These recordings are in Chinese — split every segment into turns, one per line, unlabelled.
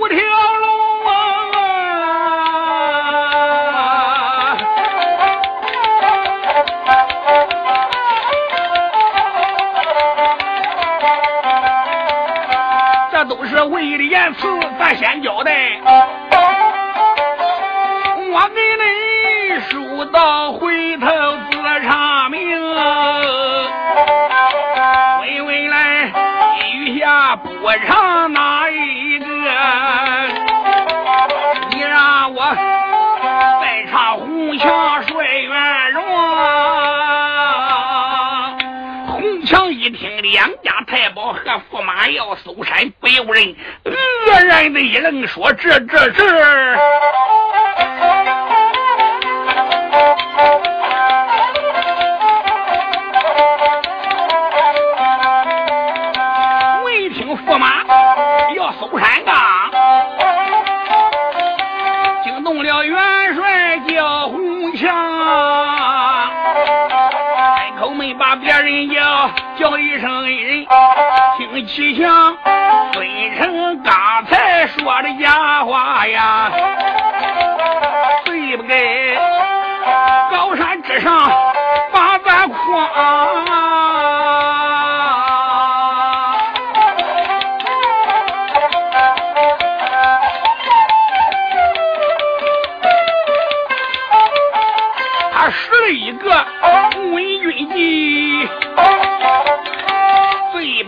五条龙啊！这都是为的言辞，咱先交代。我给你书到回头自查明，回回来雨下不长。太保和驸马要搜山，不由人愕然的一愣，说：“这这这！”听齐响，尊称刚才说的假话呀，对不该高山之上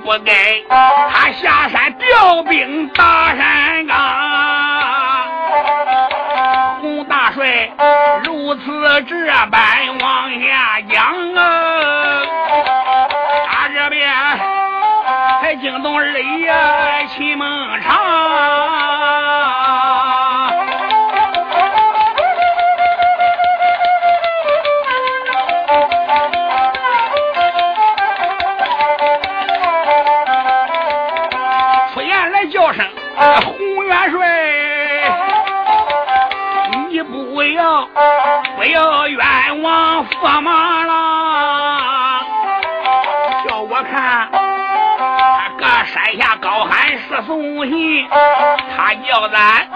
不该他下山调兵打山岗。洪大帅如此这般往下讲驸马了。叫我看他搁山下高喊是送信，他叫咱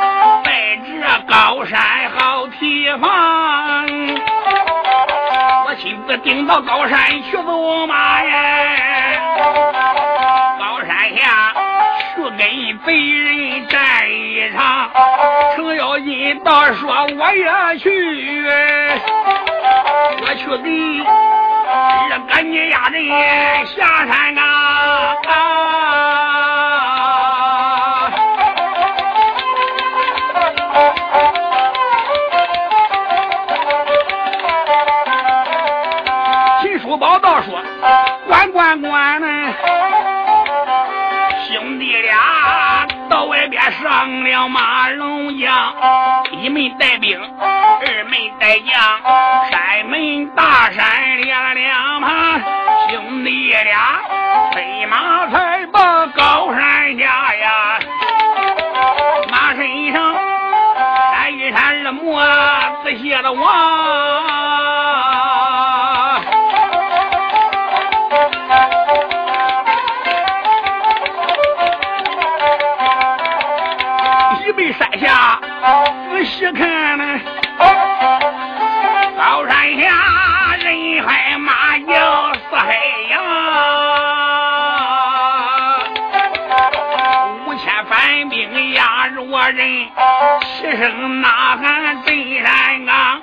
在这高山好提防。我亲自顶到高山去走马呀，高山下去跟贼人战一场。程咬金倒说我也去，我去给这个你家人下山啊！啊秦叔宝道说：“关关关呢，兄弟俩到外边上了马龙江，一门带兵，二门带将，山门大山连两旁，兄弟俩飞马才把高山下呀，马身上山一山二磨子写的看那，高山下人海马叫四海扬，五千番兵压着我人，齐声呐喊震山岗。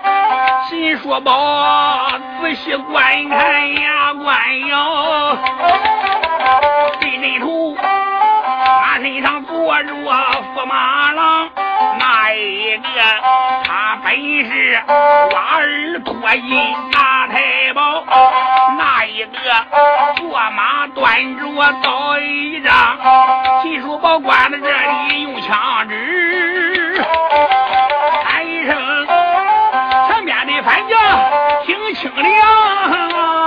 秦叔宝仔细观看呀，观哟，低人头，马身上坐着驸马郎。那一个他本是花儿托印大太保，那一个坐马端着刀一张，秦叔宝关在这里用枪指，喊一声。反将挺清凉，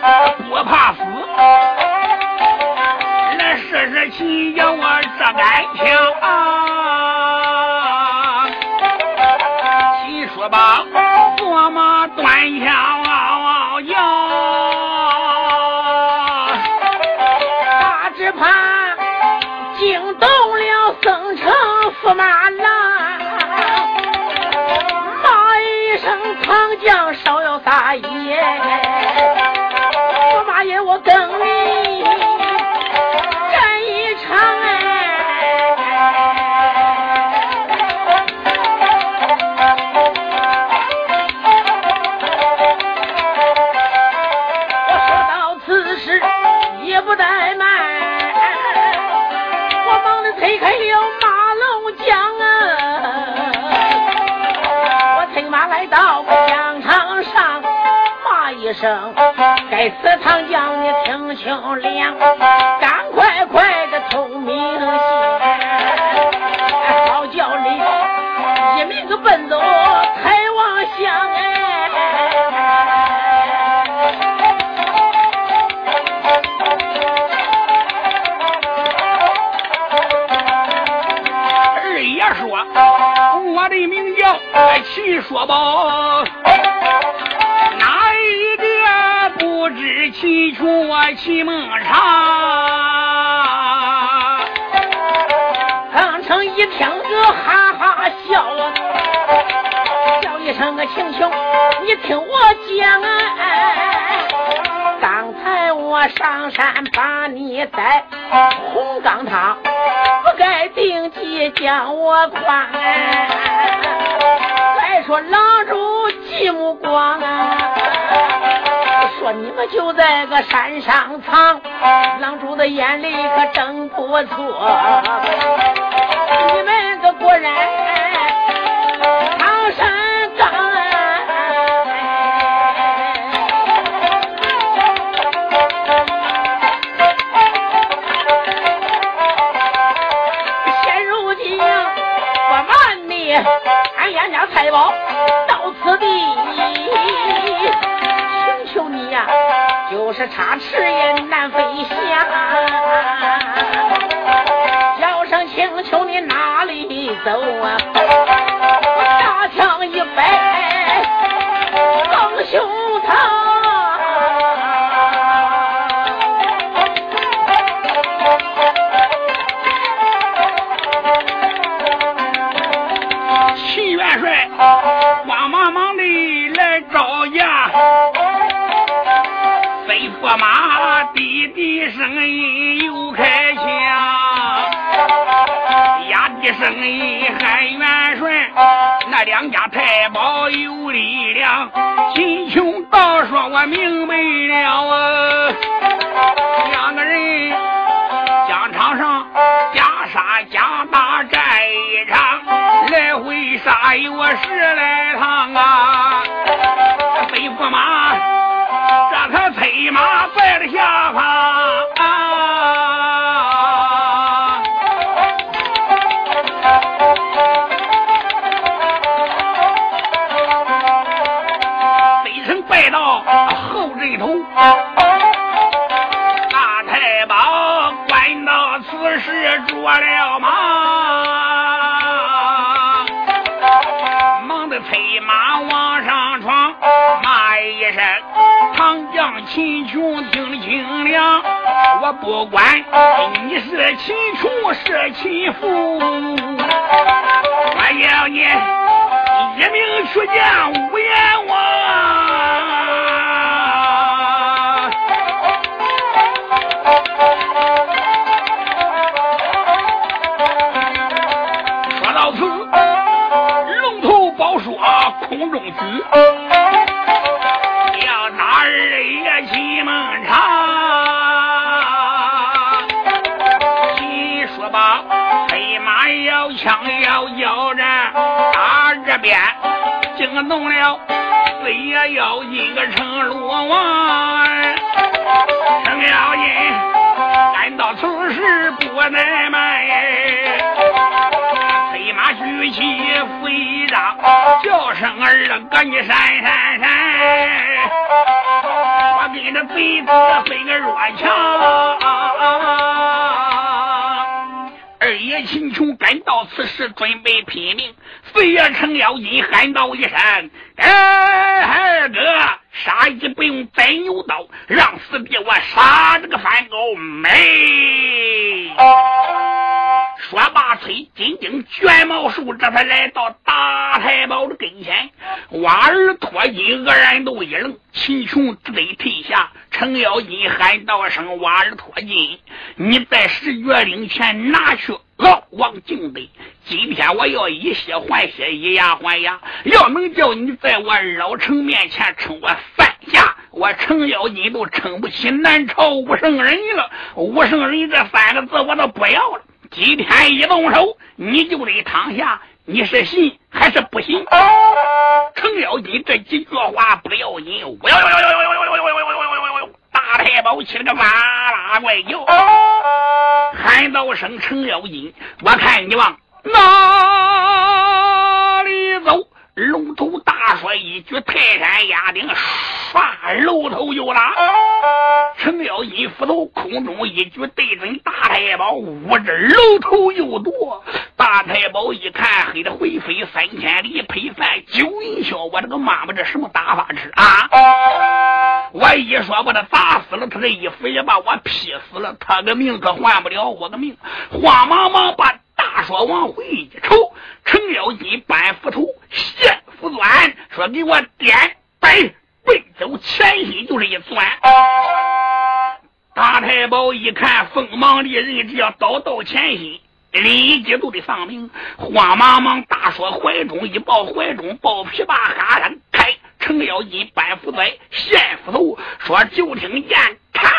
我不怕死，来试试秦家我这杆枪。秦说吧，坐马端枪
声，该死唐将，你听清了，赶快快的通明信，好叫你一命奔走太王乡哎！
二爷说，我的名叫齐说宝。求我齐梦长，
唐城一听就哈哈笑，叫一声个秦琼，你听我讲啊，刚才我上山把你带红钢塔，不该定计将我诓。再说郎中寂目光啊。说你们就在个山上藏，狼主的眼里可真不错。你们个果然唐山岗，现如今我瞒你，俺杨家财宝是插翅也难飞翔，叫声请求你哪里走啊？我大枪一摆，放胸膛，
马滴滴声音又开枪，压低声音喊元帅，那两家太保有力量。秦琼道说：“我明白了啊，两个人疆场上加杀加打战一场，来回杀有十来趟啊，飞驸马。”让他催马奔了下不管你是秦琼是秦福，你闪闪闪，我跟那贼子飞个弱强。二爷秦琼赶到此时，准备拼命。四爷程咬金喊道一声：“哎，二哥，杀鸡不用宰牛刀，让四弟我杀这个反狗没。”说罢，催金睛卷毛术，这才来到大。瓦儿脱金，愕然都一愣。秦琼只得退下。程咬金喊道声：“瓦儿脱金，你在十月岭前拿去老王敬的。今天我要以血还血，以牙还牙。要能叫你在我老程面前称我三下，我程咬金都称不起南朝武圣人了。武圣人这三个字我都不要了。”今天一动手，你就得躺下。你是信还是不信？程咬金这几句话不要紧，我要要要要要要要要要要要要！大太保起了个哇啦怪叫，喊道声：“程咬金，我看你往哪里走？”龙头大帅一举泰山压顶，唰，楼头就拉。程咬金斧头空中一举对准大太保，五指楼头又夺。大太保一看，黑的灰飞三千里，配饭九云霄。我这个妈妈，这什么打法吃啊？我一说把他打死了，他这一斧也把我劈死了，他个命可换不了我的命。慌忙忙把大说往回一瞅，程咬金搬斧头。现斧钻说：“给我点摆背走前心，就是一钻。”大太保一看，锋芒利刃，只要刀到前心，立即就得丧命。慌忙忙大说：“怀中一抱，怀中抱琵琶，哈哈开。”程咬金搬斧子，现斧头，说：“就听见嚓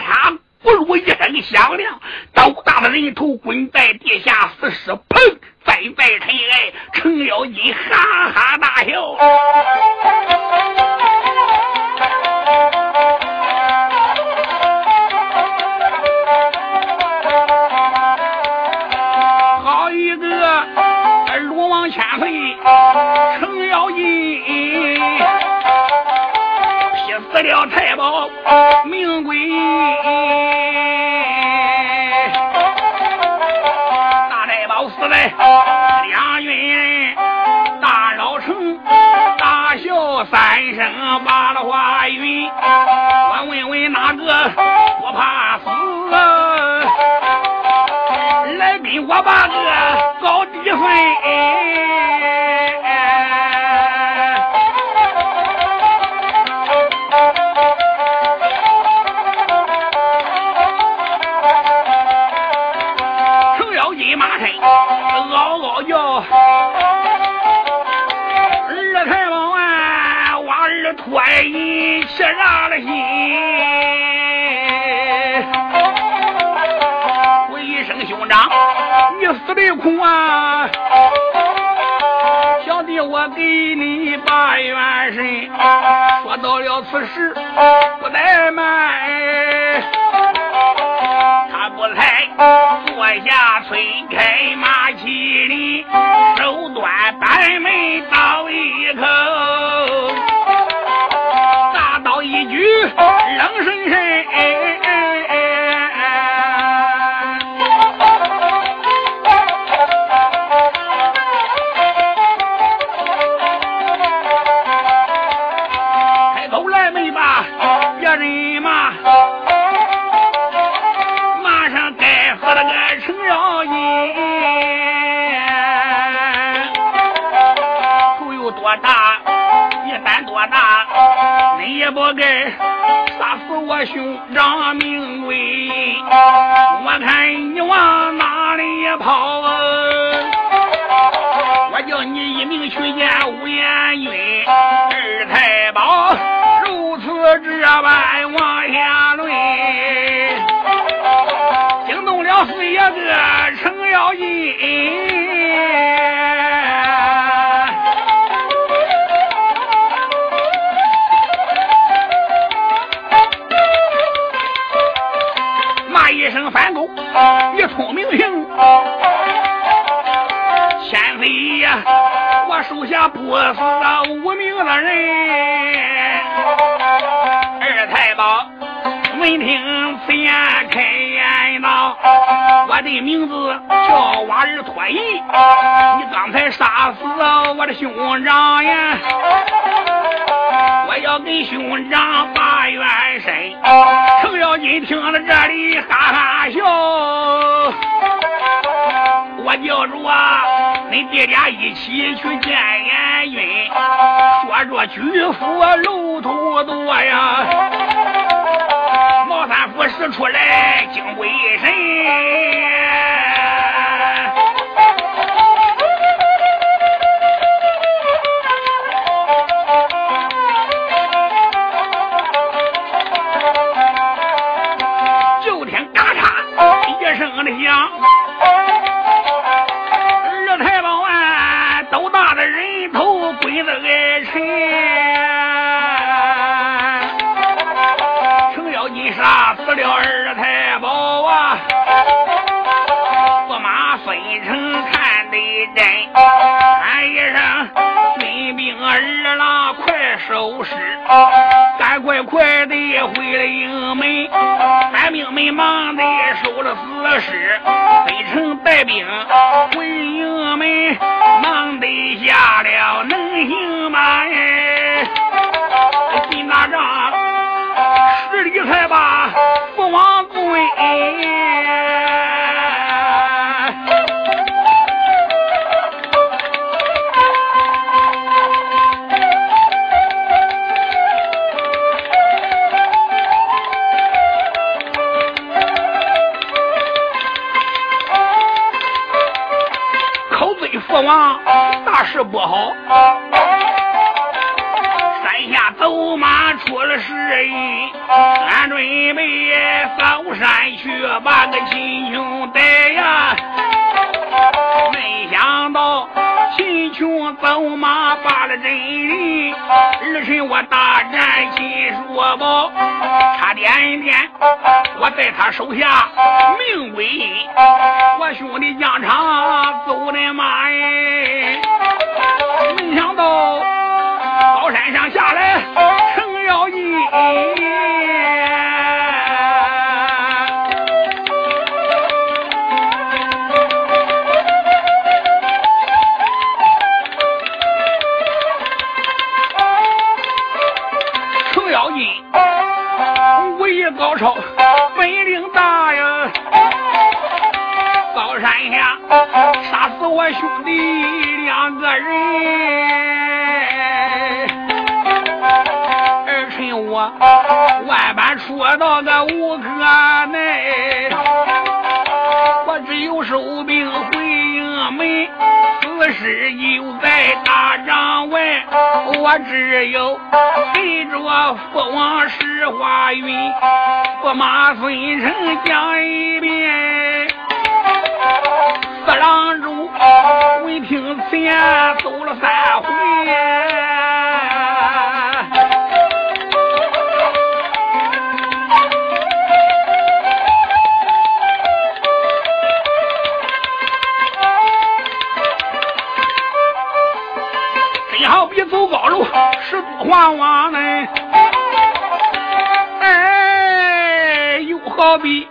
嚓，不如一声响亮，刀大的人头滚在地下，死尸砰。再在尘埃，程咬金哈哈大笑。好一个鲁王千岁，程咬金劈死了太保命贵。三声把了话云。我问问哪个不怕死？来跟我把个高低分。一气让了心，我一声兄长，你死的苦啊！小弟我给你把元神。说到了此时不怠慢，他不来坐下催开马也不该杀死我兄长命贵。我看你往哪里跑啊？我叫你一命去见吴彦云，二太保如此这般往下论，惊动了四爷哥程咬金。手下不死无名的人。二太保闻听此言，开言道：“我的名字叫瓦尔托伊，你刚才杀死我的兄长呀！”我要给兄长把冤伸。程咬金听了这里，哈哈笑。我叫着啊，恁爹俩一起去见阎云，说着举斧楼土多呀。毛三斧使出来，惊鬼神。就听嘎嚓一声的响，快收拾，赶快快的回来营门，官兵们忙的收了死尸，北城带兵回营门，忙得下了能行吗？哎父王大事不好，山下走马出了事，俺准备上山去把个亲兄带呀。穷走马把了真人，儿臣我大战秦叔宝，差点点我在他手下命归阴，我兄弟疆场走的马哎，没想到高山上下来程咬金。杀死我兄弟两个人，儿臣我万般出到个无可奈，我只有收兵回营门，死尸又在大帐外，我只有陪着父王石花云。驸马孙成讲一遍，扬州闻听此言，走了三回。真好比走高楼，十足黄王呢。好比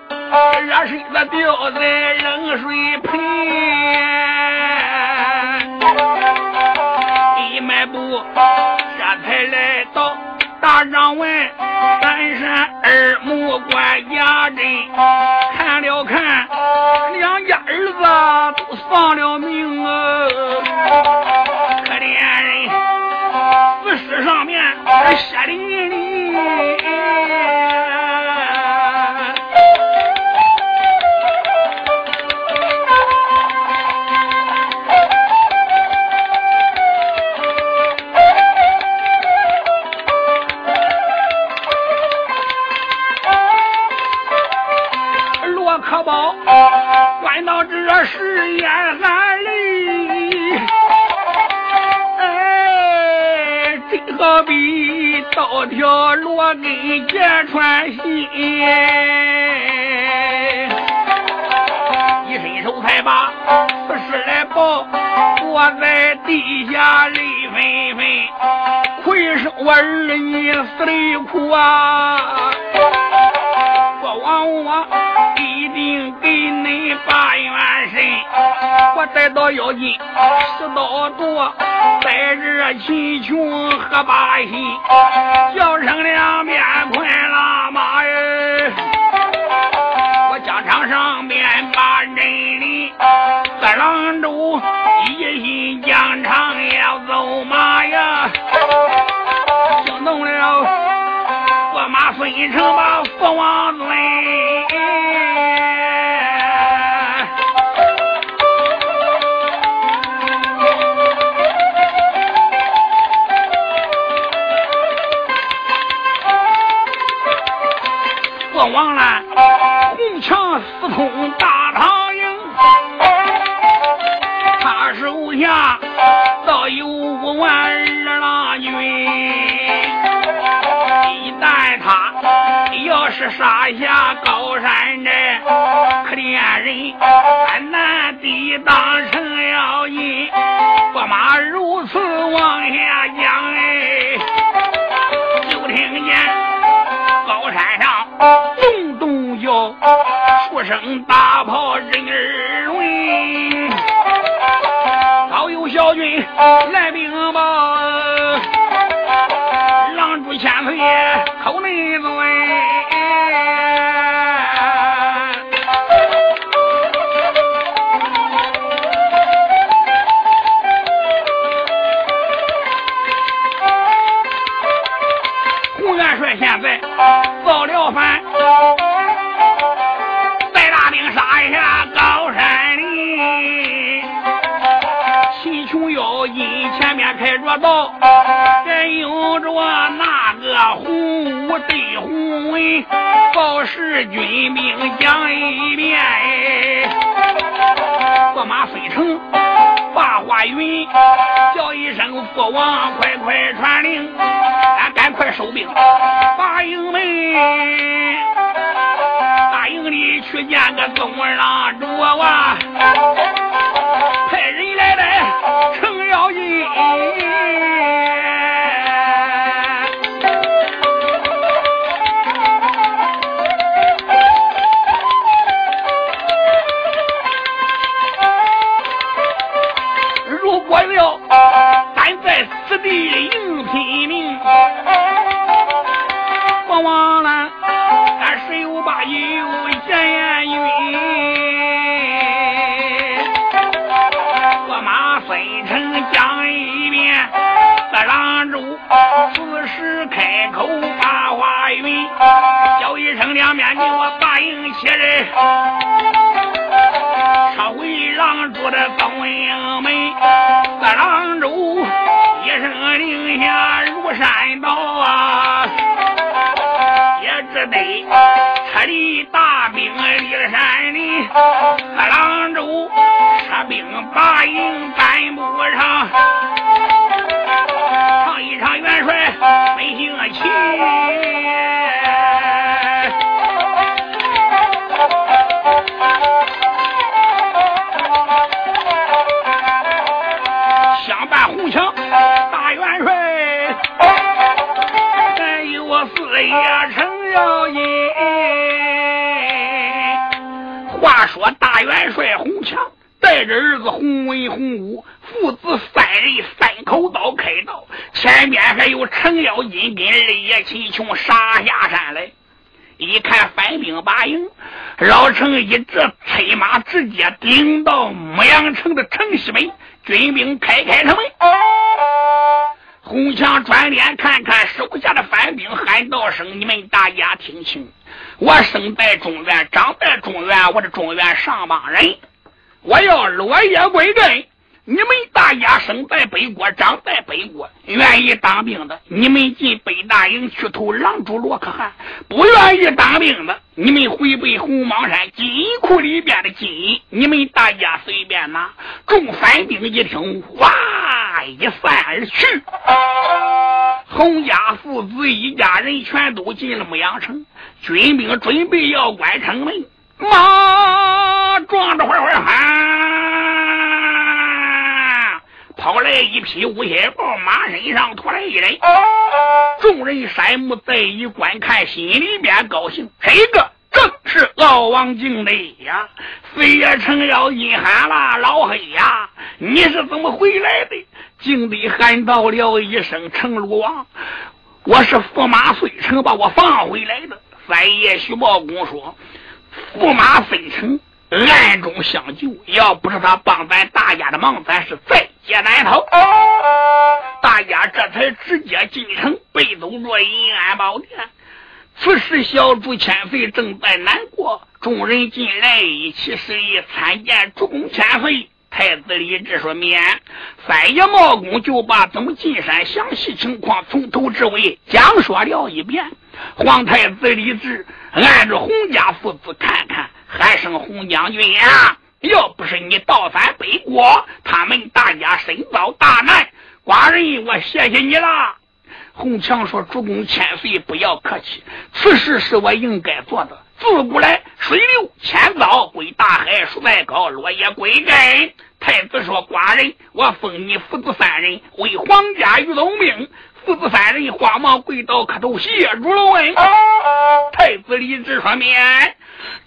热身子掉在冷水秦琼和白，杀下高山寨，可怜人山南地当成要紧，驸马如此往下讲哎，就听见高山上咚咚叫，数声大炮震耳闻，早有小军来禀报。狼主千岁口内尊，因前面开着道，还有着那。个洪武对洪文报时军兵讲一遍，驸马飞城把话云，叫一声父王快快传令，俺赶快收兵，把营门大营里去见个宗郎主啊，开口把话云，叫一声两面给我答应起来。他回郎主的东英门，在郎州一声令下如山倒啊，也只得撤离大兵离山林，在郎州撤兵八营赶不上，唱一场元帅。起相伴红墙大元帅哎呦我四爷成了爷话说大元帅红墙带着儿子红文红武程咬金跟二爷秦琼杀下山来，一看反兵把营，老程一直催马直接顶到牧羊城的城西门，军兵开开城门。红墙转脸看看手下的反兵，喊道声：“你们大家听清，我生在中原，长在中原，我的中原上邦人，我要落叶归根，你们大家生在北国，长在北国，愿意当兵的，你们进北大营去投狼主罗可汗；不愿意当兵的，你们回北红芒山金库里边的金，你们大家随便拿。众反兵一听，哗，一散而去。洪家父子一家人全都进了牧羊城，军兵准备要关城门，马撞着坏坏喊。跑来一匹乌鞋豹，马身上驮来一人。众人山目再一观看，心里边高兴。这个正是敖王敬雷呀！飞也成要阴喊了：“老黑呀，你是怎么回来的？”敬雷喊道了一声：“成鲁王，我是驸马遂城把我放回来的。”三爷徐茂公说：“驸马遂城。”暗中相救，要不是他帮咱大家的忙，咱是在劫难逃。大家这才直接进城，背走着银安宝殿。此时小主千岁正在难过，众人进来一起示意参见主公千岁。太子李治说：“免。”三爷茂公就把怎么进山详细情况从头至尾讲说了一遍。皇太子李治按着洪家父子看看。还剩洪将军呀！要不是你倒反北国，他们大家身遭大难。寡人我谢谢你了。洪强说：“主公千岁不要客气，此事是我应该做的。自古来水流千遭归大海，树再高落叶归根。”太子说：“寡人我封你父子三人为皇家御龙兵。”父子三人慌忙跪倒磕头谢主隆恩。太子李治说：“免。”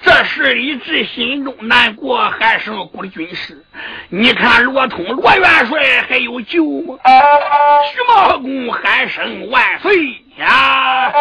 这时李治心中难过，还是顾的军师。你看罗通罗元帅还有救吗？徐茂公喊声万岁呀！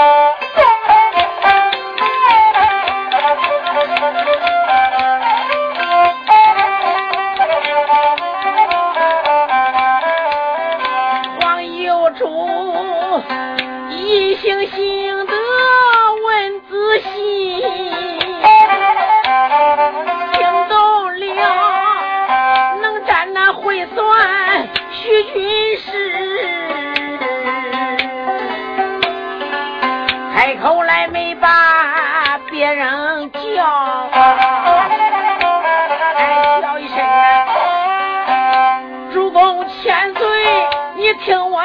军师开口来没把别人叫。哎叫一声。
主公千岁
你听我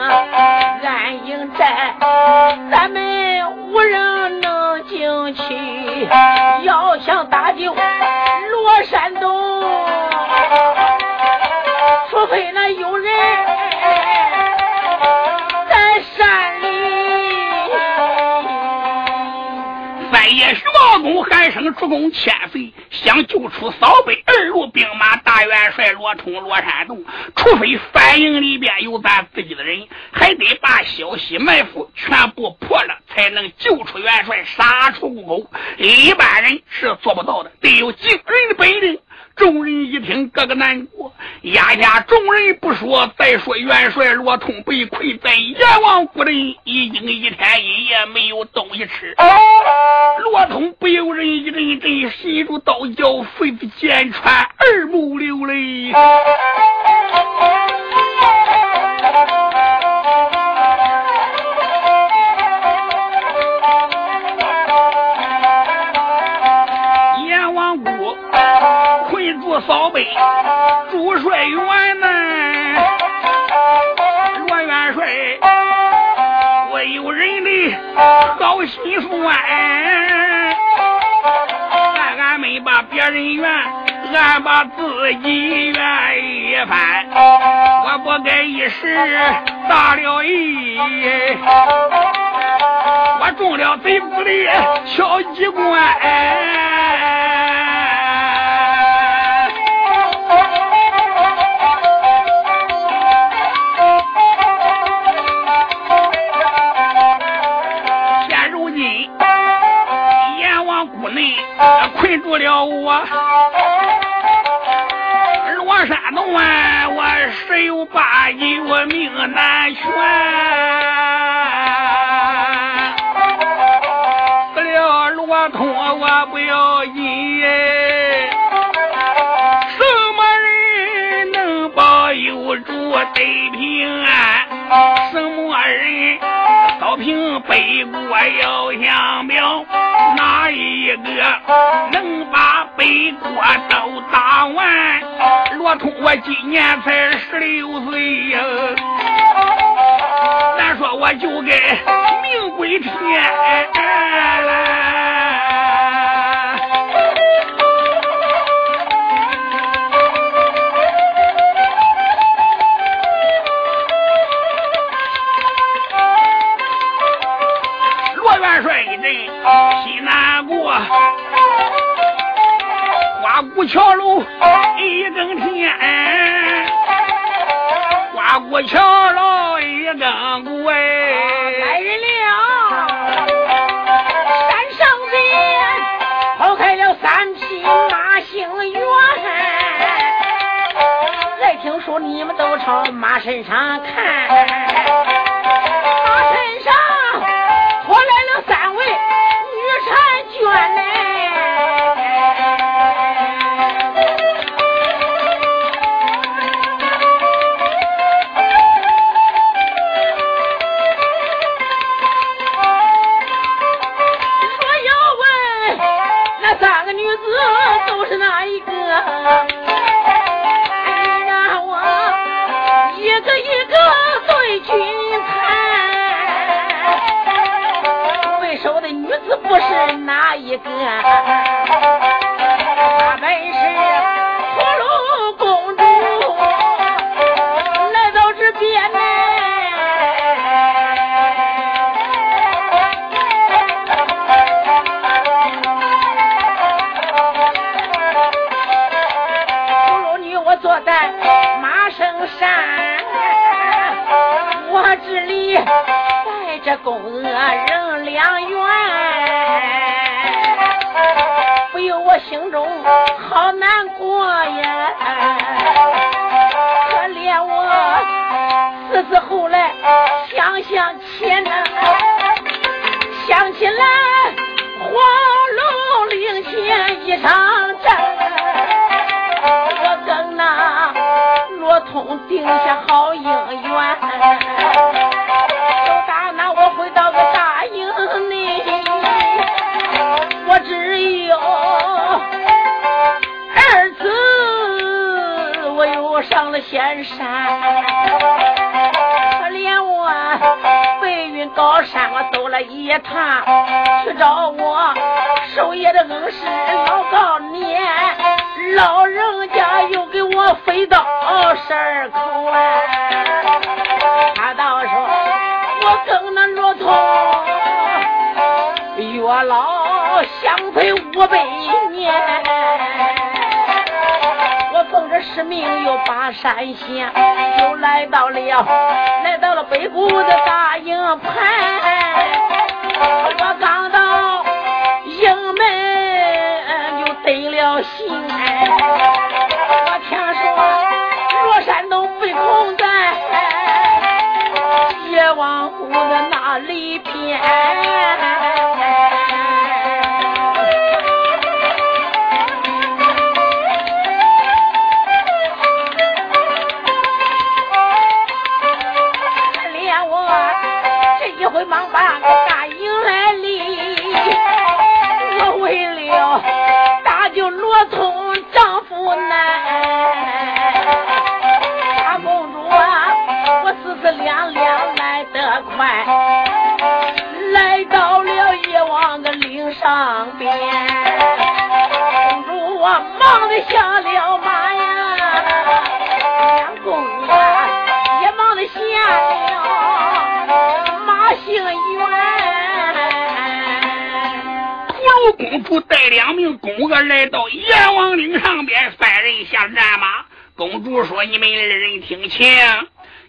营，应营在
报功喊声，主公千岁想救出扫北二路兵马大元帅罗通罗山洞，除非反营里边有咱自己的人，还得把消息埋伏全部破了，才能救出元帅，杀出五狗。一般人是做不到的，得有惊人的本领。众人一听，个个难过。压下众人不说，再说元帅罗通被困在阎王谷里，已经一天一夜没有东西吃。罗通不由人一阵一阵心如刀绞，肺子剑穿，耳目流泪。主帅员呢，罗元帅，我有人的好心酸，俺俺没把别人怨，俺把自己怨一番，我不该一时大了意，我中了贼子的敲机关。困住了我，罗山洞啊，我十有八九命难全。死了罗通我不要紧，什么人能保佑住得平安？什么人扫平北国要降表？能把北国都打完？罗通，我今年才十六岁呀，咱说我就该命归天。过桥路一更天，刮过桥路一更鼓哎，
来人了！山上边跑开了三匹马，姓袁。来听说你们都朝马身上看。这一个对君。叹为首的女子不是哪一个？带着公娥人两员。我心中好难过呀，可怜我思思后来想想前呢，想起来黄龙岭前一场战，我跟那罗通定下好姻山，可怜我白云高山，我走了一趟，去找我守夜的恩师老高年，老人家又给我飞到十二口啊！他倒说我跟那骆驼月老相陪五百年。把山下，又来到了，来到了北固的大营盘。我刚到营门就得了信，我听说罗山东被控在邪王谷的那里边。把大营来哩，我为了搭救罗通丈夫难。大公主啊，我思思量量来得快，来到了夜王的岭上边。公主啊，忙得像了马呀，
公主。公主带两名宫娥来到阎王岭上边，三人下战马。公主说：“你们二人听清。”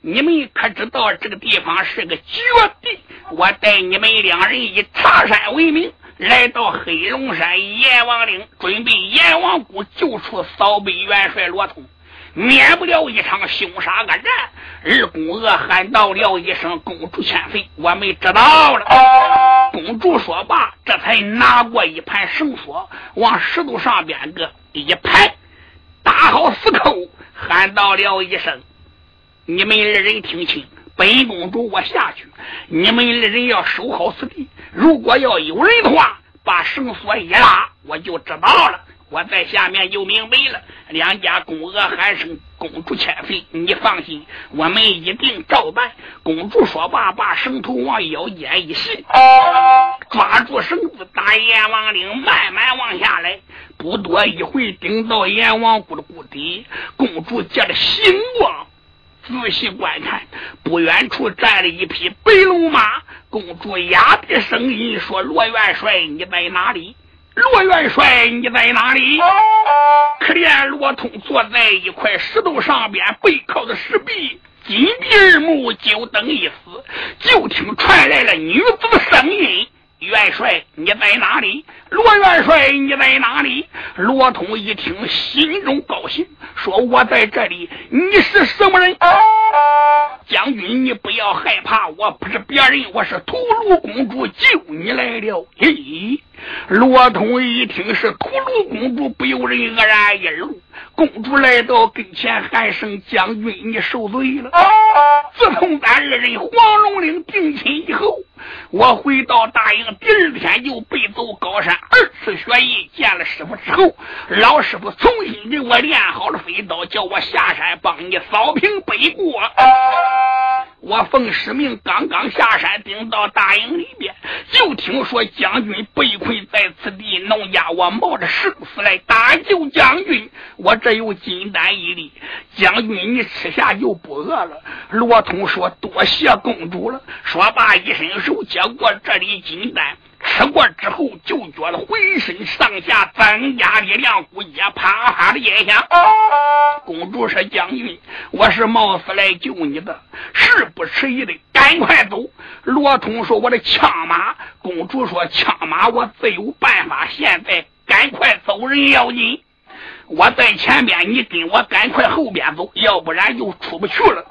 你们可知道这个地方是个绝地？我带你们两人以茶山为名，来到黑龙山阎王岭，准备阎王谷救出扫北元帅罗通，免不了一场凶杀恶战。二公娥喊道了一声：“公主千岁，我们知道了。”公主说罢，这才拿过一盘绳索，往石头上边个一拍，打好死扣，喊到了一声。你们二人听清，本公主我下去，你们二人要守好此地。如果要有人的话，把绳索一拉，我就知道了。我在下面就明白了。两家公娥喊声“公主千岁”，你放心，我们一定照办。公主说罢，把绳头往腰间一系，抓住绳子，打阎王岭，慢慢往下来。不多一会，顶到阎王谷的谷底。公主借着星光。仔细观看，不远处站了一匹白龙马。公主压低声音说：“罗元帅，你在哪里？罗元帅，你在哪里？”可怜罗通坐在一块石头上边，背靠着石壁，紧闭耳目，就等一死。就听传来了女子的声音。元帅，你在哪里？罗元帅，你在哪里？罗通一听，心中高兴，说：“我在这里。你是什么人？”将军，你不要害怕，我不是别人，我是屠戮公主救你来了。咦，罗通一听是屠戮公主，不由人愕然一愣。公主来到跟前，喊声：“将军，你受罪了。自从咱二人黄龙岭定亲以后。”我回到大营，第二天就背走高山二次学艺。见了师傅之后，老师傅重新给我练好了飞刀，叫我下山帮你扫平北国。我奉师命刚刚下山，顶到大营里边，就听说将军被困在此地，农家我冒着生死来搭救将军。我这有金丹一粒，将军你吃下就不饿了。罗通说：“多谢公主了。”说罢一伸手接过这粒金丹。吃过之后，就觉得浑身上下增加力量，骨节啪啪的音响。公主说：“将军，我是冒死来救你的，事不迟疑的，赶快走。”罗通说：“我的枪马。”公主说：“枪马我自有办法，现在赶快走人要紧。”我在前边，你跟我赶快后边走，要不然就出不去了。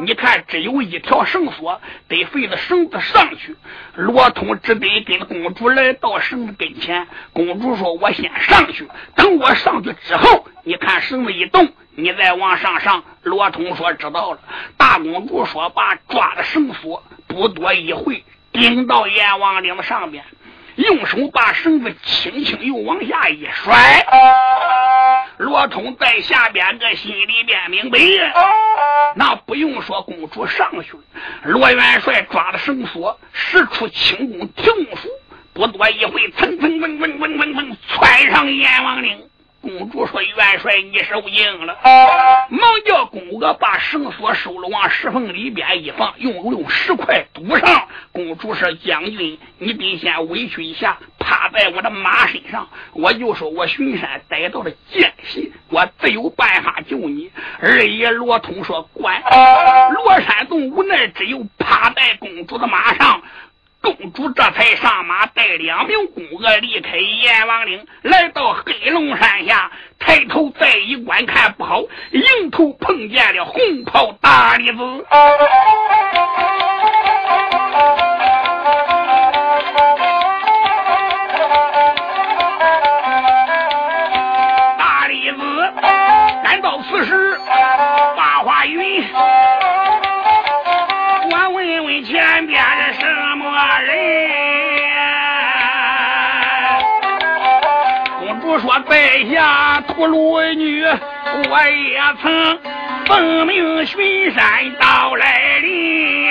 你看，只有一条绳索，得费着绳子上去。罗通只得跟公主来到绳子跟前。公主说：“我先上去，等我上去之后，你看绳子一动，你再往上上。”罗通说：“知道了。”大公主说罢，抓着绳索，不多一会，顶到阎王岭上边。用手把绳子轻轻又往下一甩，罗通在下边个心里边明白，那不用说，公主上去了，罗元帅抓着绳索，使出轻功停住，不多一会，蹭蹭蹭蹭蹭蹭蹭窜上阎王岭。公主说：“元帅，你受惊了。”忙叫公娥把绳索收了，往石缝里边一放，用用石块堵上。公主说：“将军，你得先委屈一下，趴在我的马身上。我就说我巡山逮到了奸细，我自有办法救你。”二爷罗通说：“管。”罗山洞无奈，只有趴在公主的马上。公主这才上马，带两名宫娥离开阎王岭，来到黑龙山下，抬头再一观看，不好，迎头碰见了红袍大弟子。在下屠戮女，我也曾奉命巡山到来临。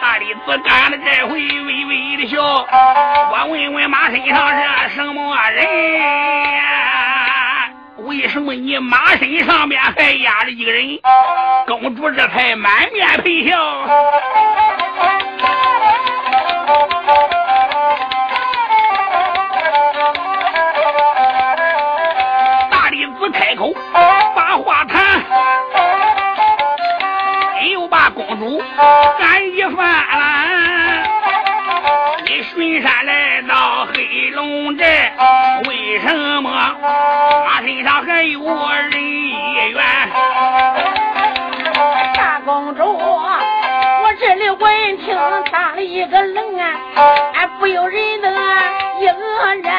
大李子干的这回微微的笑，我问问马身上是什么人？为什么你马身上边还压着一个人？公主这才满面陪笑。开口把话谈，又把公主赶一番。你巡山来到黑龙寨，为什么马身上还有人缘？
大公主，我这里闻听当了一个愣啊，俺不由人的一愕然，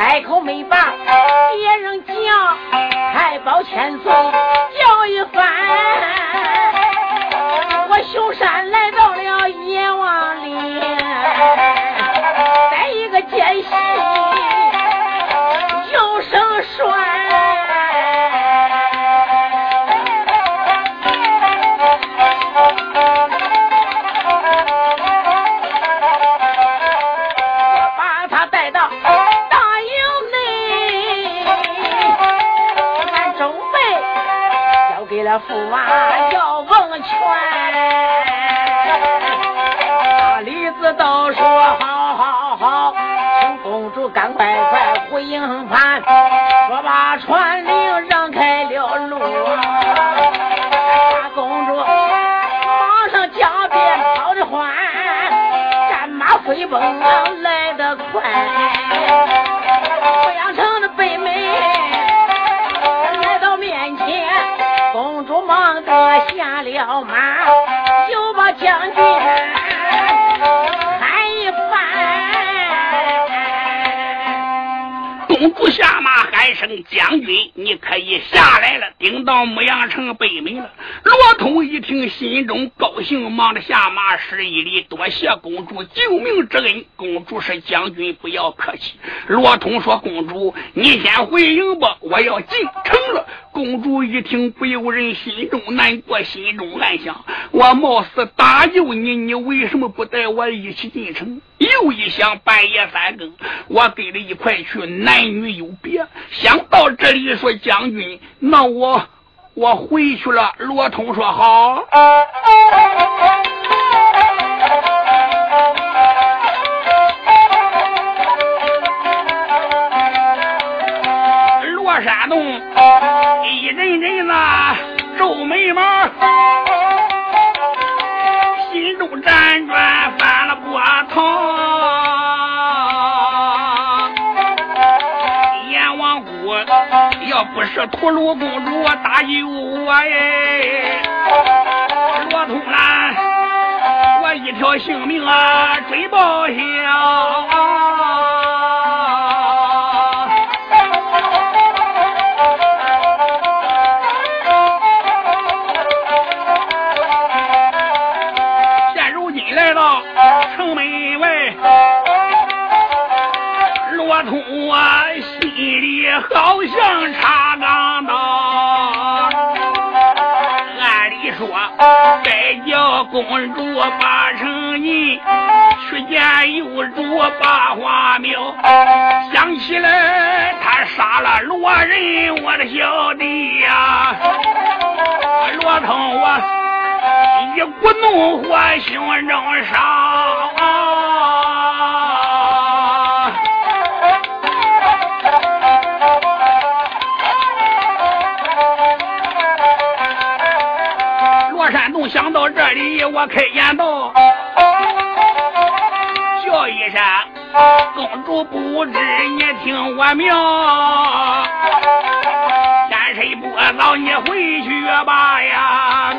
开口没把别人讲，还报千岁叫一番。交给了驸马姚凤全。李子都说好好好，请公主赶快快回营盘，说把传令让开了路。大公主马上加鞭跑的欢，战马飞奔来得快。下了马，又把将军喊一番。
公主下马喊声：“将军，你可以下来了。”顶到牧羊城北门了。罗通一听，心中高兴，忙着下马施一礼，多谢公主救命之恩。公主是将军，不要客气。罗通说：“公主，你先回营吧，我要进城了。”公主一听，不由人心中难过，心中暗想：我貌似搭救你，你为什么不带我一起进城？又一想，半夜三更，我跟着一块去，男女有别。想到这里，说将军，那我我回去了。罗通说好。罗山洞一阵阵的皱眉毛，心中辗转翻了波涛。不是屠戮公主搭救我哎，罗通兰我一条性命啊追报销。现如今来到城门外，罗通啊心里好像插公主八成银，去见幼主八花庙。想起来他杀了罗人，我的小弟呀、罗通我。一股怒火心中烧。这里，我开言道：“叫一声公主不知，你听我命。天色不早，你回去吧呀。”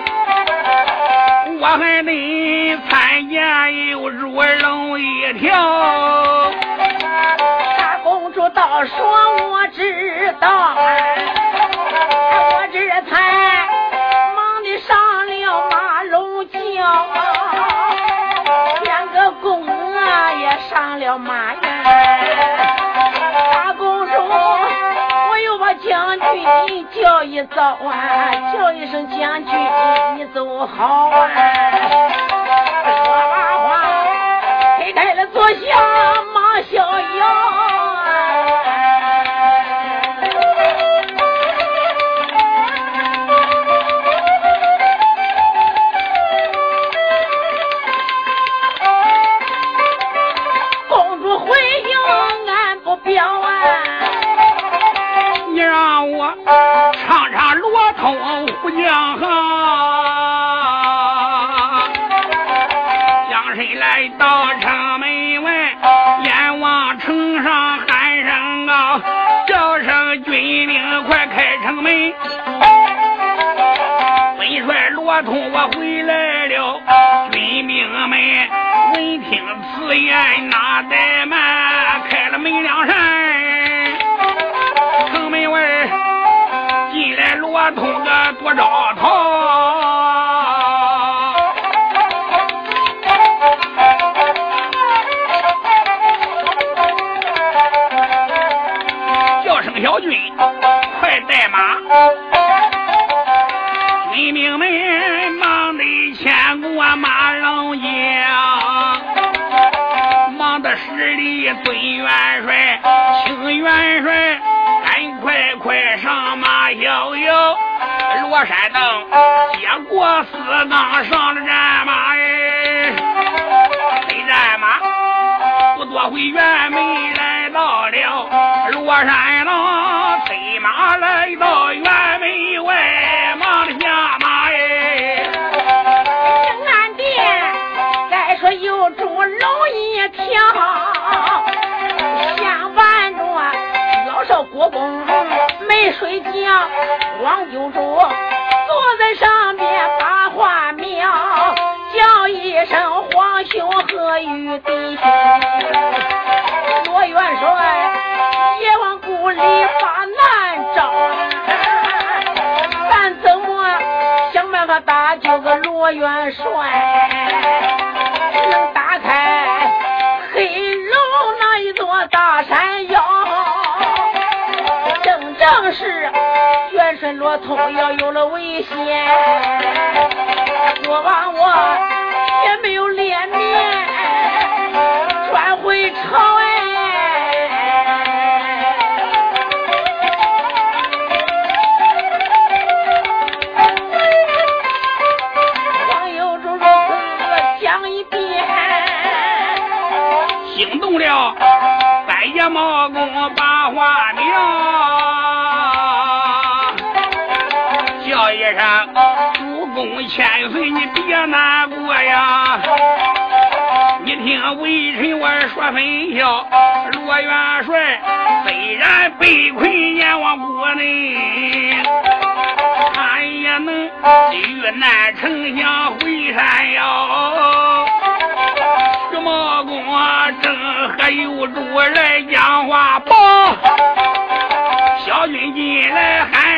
我还得参见有主龙一条。
大公主倒说我知道，我这才上了马呀大公主我又把将军叫一早啊叫一声将军你走好啊。说罢话推开了坐下马逍遥
通我回来了，军兵们闻听此言，哪怠慢，开了门两扇。城门外进来罗通个多招头，尊元帅，请元帅赶快快上马逍遥。罗山登接过四杠上了战马哎，飞战马不多会辕门来到了罗山登催马来到辕公没
睡觉，王九柱坐在上边把话描，叫一声皇兄何与弟兄？罗元帅也往故里把难招，咱怎么想办法搭救个罗元帅？元帅罗通要有了危险，我王我也没有脸面。转回朝哎。王有忠如此讲一遍，
惊动了三爷毛公把话明。公千岁，你别难过呀！你听微臣我说分晓，罗元帅虽然被困阎王国内，他也能遇难丞相回山腰。徐茂公啊正和有主来讲话报，小军进来喊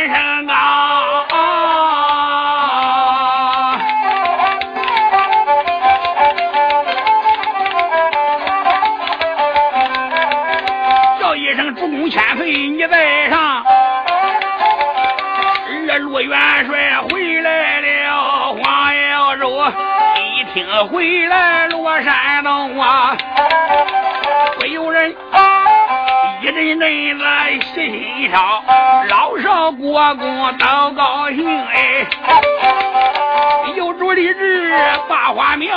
听回来，罗山东啊，会有人一阵阵的喜心烧，老少国公都高兴哎，有主立志把花苗。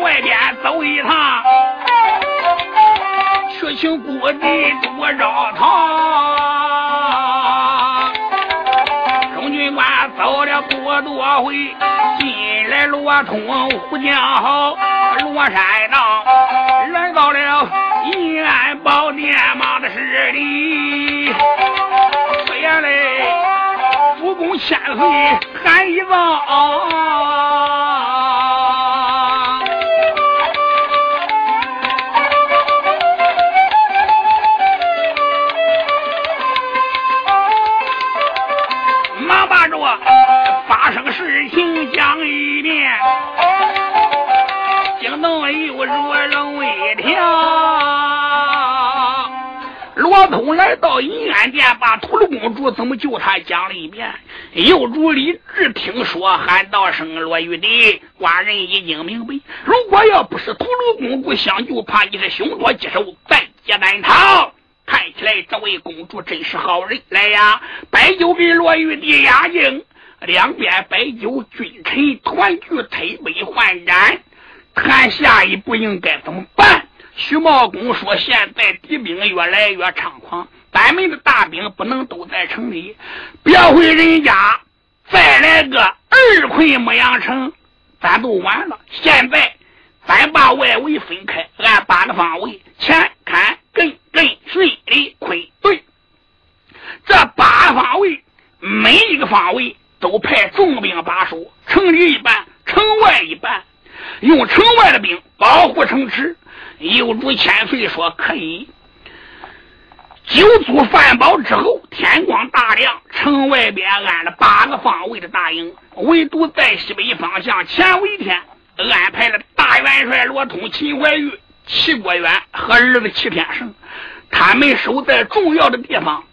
外边走一趟，去请故地多绕堂。中军官走了不多回，进来罗通呼叫好，罗山道来到了银安宝殿马的势里。说呀嘞，主公千岁喊一遭。到银安殿，把土鲁公主怎么救他讲了一遍。右主李治听说，喊道声：“罗玉帝，寡人已经明白。如果要不是土鲁公主相救，怕你是凶多吉少，在劫难逃。看起来这位公主真是好人。来呀，摆酒给罗玉帝压惊。两边摆酒，君臣团聚，推杯换盏，看下一步应该怎么办。”徐茂公说：“现在敌兵越来越猖狂，咱们的大兵不能都在城里，别回人家，再来个二困牧羊城，咱都完了。现在咱把外围分开，按八个方位，前看艮艮水里坤对，这八方位每一个方位都派重兵把守，城里一半，城外一半，用城外的兵保护城池。”有主千岁说：“可以。”酒足饭饱之后，天光大亮，城外边安了八个方位的大营，唯独在西北方向前围天安排了大元帅罗通、秦怀玉、齐国远和儿子齐天胜，他们守在重要的地方。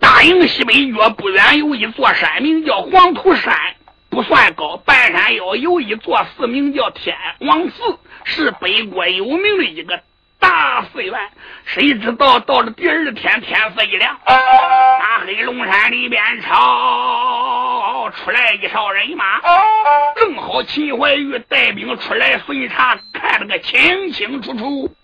大营西北约不远有一座山，名叫黄土山，不算高，半山腰有一座寺，名叫天王寺。是北国有名的一个大寺院，谁知道到了第二天天色一亮，大黑龙山里边朝出来一哨人马，正好秦怀玉带兵出来巡查，看了个清清楚楚。